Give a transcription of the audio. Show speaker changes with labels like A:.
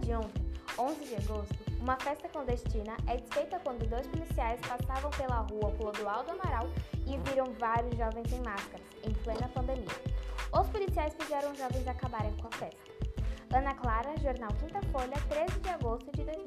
A: de ontem, 11 de agosto, uma festa clandestina é desfeita quando dois policiais passavam pela rua Clodoaldo Amaral e viram vários jovens em máscaras, em plena pandemia. Os policiais fizeram os jovens acabarem com a festa. Ana Clara, Jornal Quinta Folha, 13 de agosto de 2020.